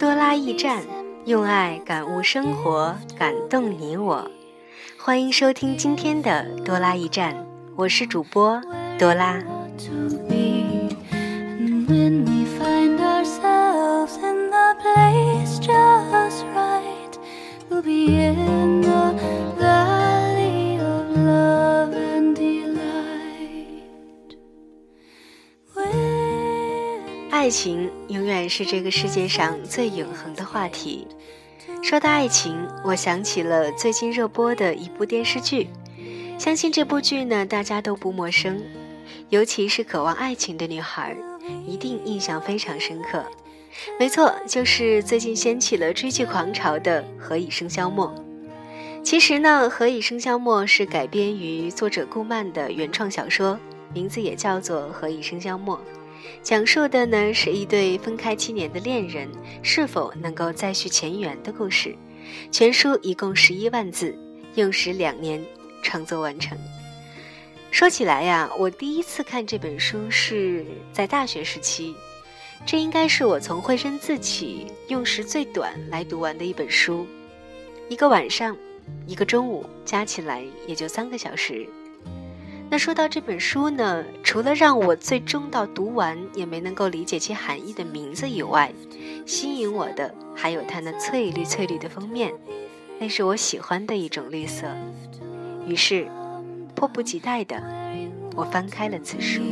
多拉驿站，用爱感悟生活，感动你我。欢迎收听今天的多拉驿站，我是主播多拉。爱情永远是这个世界上最永恒的话题。说到爱情，我想起了最近热播的一部电视剧，相信这部剧呢大家都不陌生，尤其是渴望爱情的女孩，一定印象非常深刻。没错，就是最近掀起了追剧狂潮的《何以笙箫默》。其实呢，《何以笙箫默》是改编于作者顾漫的原创小说，名字也叫做《何以笙箫默》。讲述的呢是一对分开七年的恋人是否能够再续前缘的故事。全书一共十一万字，用时两年创作完成。说起来呀，我第一次看这本书是在大学时期，这应该是我从会认字起用时最短来读完的一本书。一个晚上，一个中午，加起来也就三个小时。那说到这本书呢，除了让我最终到读完也没能够理解其含义的名字以外，吸引我的还有它那翠绿翠绿的封面，那是我喜欢的一种绿色。于是，迫不及待的，我翻开了此书。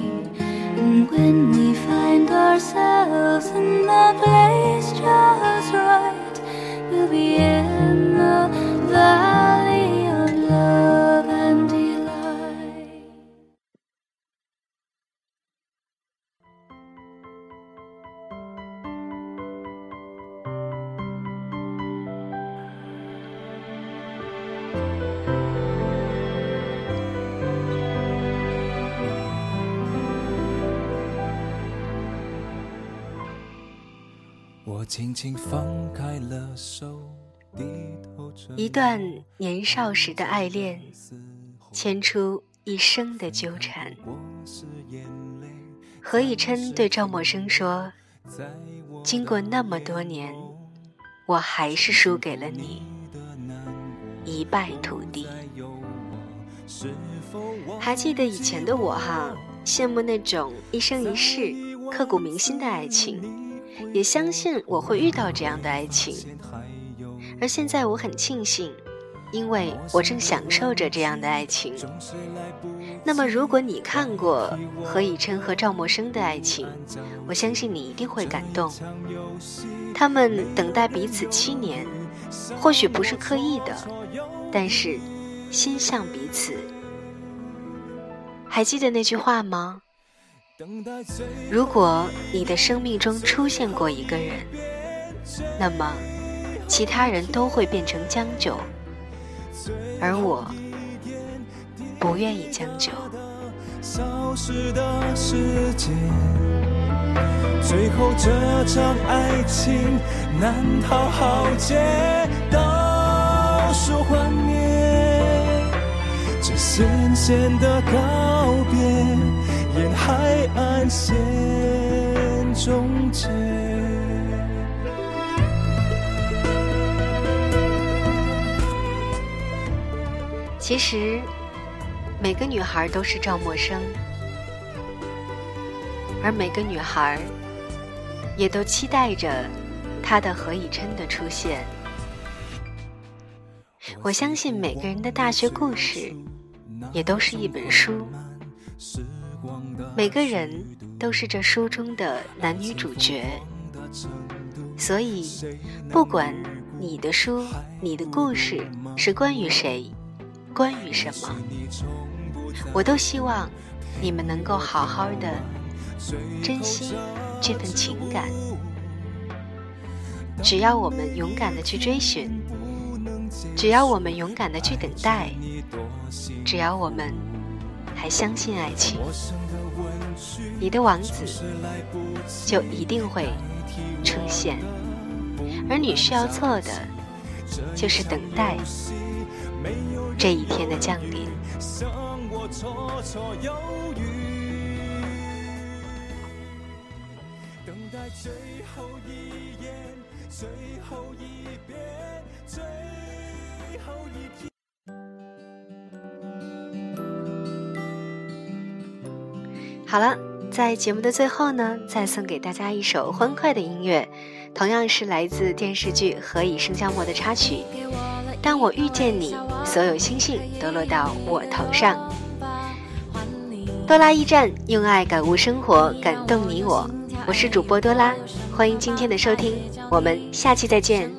轻轻放开了手，低头一段年少时的爱恋，牵出一生的纠缠。何以琛对赵默笙说：“经过那么多年，我还是输给了你，一败涂地。”还记得以前的我哈，羡慕那种一生一世、刻骨铭心的爱情。也相信我会遇到这样的爱情，而现在我很庆幸，因为我正享受着这样的爱情。那么，如果你看过何以琛和赵默笙的爱情，我相信你一定会感动。他们等待彼此七年，或许不是刻意的，但是心向彼此。还记得那句话吗？如果你的生命中出现过一个人，那么其他人都会变成将就，而我不愿意将就。最后这场爱情难逃浩劫，倒数幻灭，这咸咸的告别。沿海岸线终结。其实，每个女孩都是赵默笙，而每个女孩也都期待着她的何以琛的出现。我相信每个人的大学故事，也都是一本书。每个人都是这书中的男女主角，所以不管你的书、你的故事是关于谁、关于什么，我都希望你们能够好好的珍惜这份情感。只要我们勇敢的去追寻，只要我们勇敢的去等待，只要我们还相信爱情。你的王子就一定会出现，而你需要做的就是等待这一天的降临。好了，在节目的最后呢，再送给大家一首欢快的音乐，同样是来自电视剧《何以笙箫默》的插曲。当我遇见你，所有星星都落到我头上。多拉驿站，用爱感悟生活，感动你我。我是主播多拉，欢迎今天的收听，我们下期再见。